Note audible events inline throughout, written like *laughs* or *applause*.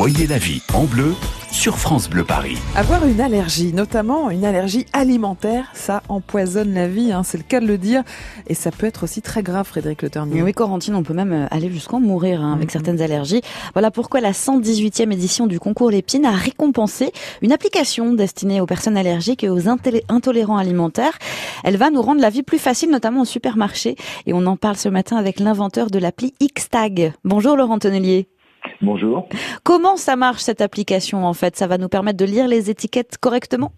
Voyez la vie en bleu sur France Bleu Paris. Avoir une allergie, notamment une allergie alimentaire, ça empoisonne la vie, hein, c'est le cas de le dire. Et ça peut être aussi très grave, Frédéric Le Ternier. Oui, Corentine, on peut même euh, aller jusqu'en mourir hein, avec mm-hmm. certaines allergies. Voilà pourquoi la 118e édition du concours Lépine a récompensé une application destinée aux personnes allergiques et aux intolérants alimentaires. Elle va nous rendre la vie plus facile, notamment au supermarché. Et on en parle ce matin avec l'inventeur de l'appli Xtag. Bonjour Laurent Tonnelier. Bonjour. Comment ça marche cette application en fait? Ça va nous permettre de lire les étiquettes correctement?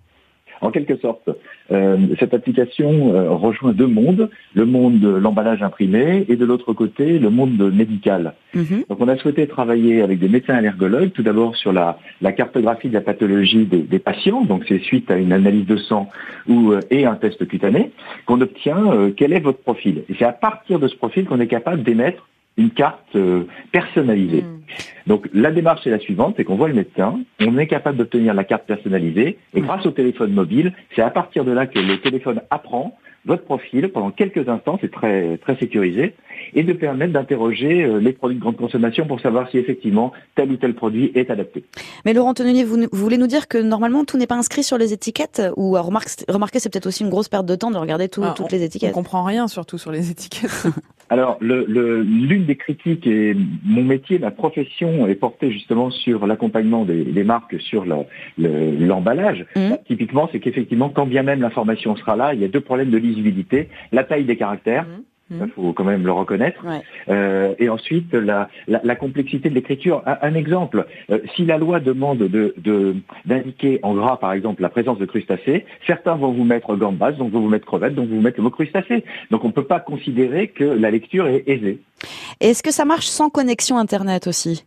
En quelque sorte, euh, cette application euh, rejoint deux mondes, le monde de l'emballage imprimé et de l'autre côté, le monde médical. Mhm. Donc on a souhaité travailler avec des médecins allergologues, tout d'abord sur la, cartographie de la pathologie des, patients, donc c'est suite à une analyse de sang ou, euh, et un test cutané, qu'on obtient quel est votre profil? Et c'est à partir de ce profil qu'on est capable d'émettre une carte euh, personnalisée. Hmm. Donc la démarche est la suivante, c'est qu'on voit le médecin, on est capable d'obtenir la carte personnalisée, et hmm. grâce au téléphone mobile, c'est à partir de là que le téléphone apprend votre profil pendant quelques instants, c'est très très sécurisé, et de permettre d'interroger euh, les produits de grande consommation pour savoir si effectivement tel ou tel produit est adapté. Mais Laurent Tonnelier, vous, voulez nous dire que normalement tout n'est pas inscrit sur les étiquettes ou remarquez, c'est peut-être aussi une grosse perte de temps de regarder ah, toutes les étiquettes. On comprend rien surtout sur les étiquettes. *laughs* Alors, l'une des critiques et mon métier, ma profession est portée justement sur l'accompagnement des, marques sur l'emballage. Mmh. Bah, typiquement, c'est qu'effectivement, quand bien même l'information sera là, il y a deux problèmes de lisibilité la taille des caractères. Mmh. Il mmh. faut quand même le reconnaître. Euh, et ensuite, la, complexité de l'écriture. Un, exemple, euh, si la loi demande d'indiquer en gras, par exemple, la présence de crustacés, certains vont vous mettre gambas, donc vont vous mettre crevettes, donc vont vous mettre le mot crustacés. Donc on ne peut pas considérer que la lecture est aisée. Est-ce que ça marche sans connexion Internet aussi?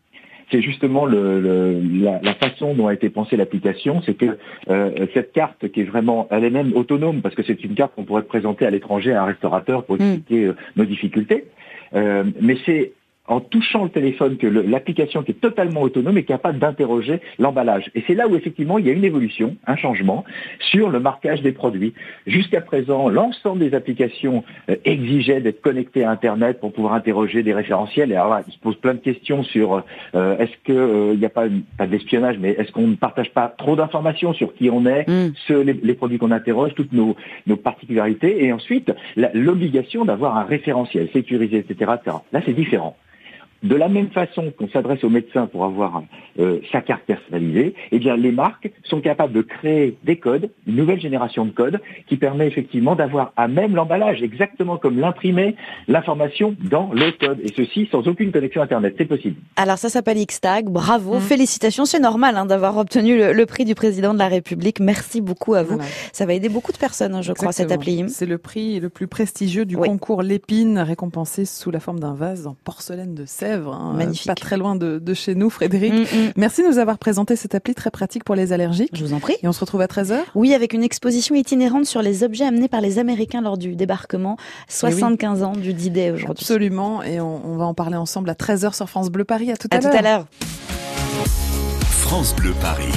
C'est justement le, la, façon dont a été pensée l'application, c'est que euh, cette carte qui est vraiment, elle est même autonome parce que c'est une carte qu'on pourrait présenter à l'étranger à un restaurateur pour hmm. expliquer euh, nos difficultés. Euh, mais c'est en touchant le téléphone que l'application qui est totalement autonome est capable d'interroger l'emballage. Et c'est là où effectivement il y a une évolution, un changement sur le marquage des produits. Jusqu'à présent, l'ensemble des applications euh, exigeaient d'être connectées à Internet pour pouvoir interroger des référentiels. Et alors là, ils se posent plein de questions sur euh, est-ce qu'il euh, n'y a pas, pas d'espionnage, mais est-ce qu'on ne partage pas trop d'informations sur qui on est, mm. les, produits qu'on interroge, toutes nos, nos particularités, et ensuite l'obligation d'avoir un référentiel sécurisé, etc. etc. Là, c'est différent. De la même façon qu'on s'adresse au médecin pour avoir euh, sa carte personnalisée, eh bien les marques sont capables de créer des codes, une nouvelle génération de codes, qui permet effectivement d'avoir à même l'emballage, exactement comme l'imprimer, l'information dans le code. Et ceci sans aucune connexion Internet. C'est possible. Alors ça s'appelle Xtag. Bravo, mmh. félicitations. C'est normal hein, d'avoir obtenu le, prix du président de la République. Merci beaucoup à vous. Ça va aider beaucoup de personnes, hein, je crois, cette appli. C'est le prix le plus prestigieux du concours Lépine, récompensé sous la forme d'un vase en porcelaine de Sèvres Hein, Magnifique. pas très loin de, chez nous, Frédéric. Mm, mm. Merci de nous avoir présenté cette appli très pratique pour les allergiques. Je vous en prie. Et on se retrouve à 13h Oui, avec une exposition itinérante sur les objets amenés par les Américains lors du débarquement. 75 ans du D-Day aujourd'hui. Absolument. Et on, va en parler ensemble à 13h sur France Bleu Paris. À tout à, l'heure. À tout à l'heure. France Bleu Paris.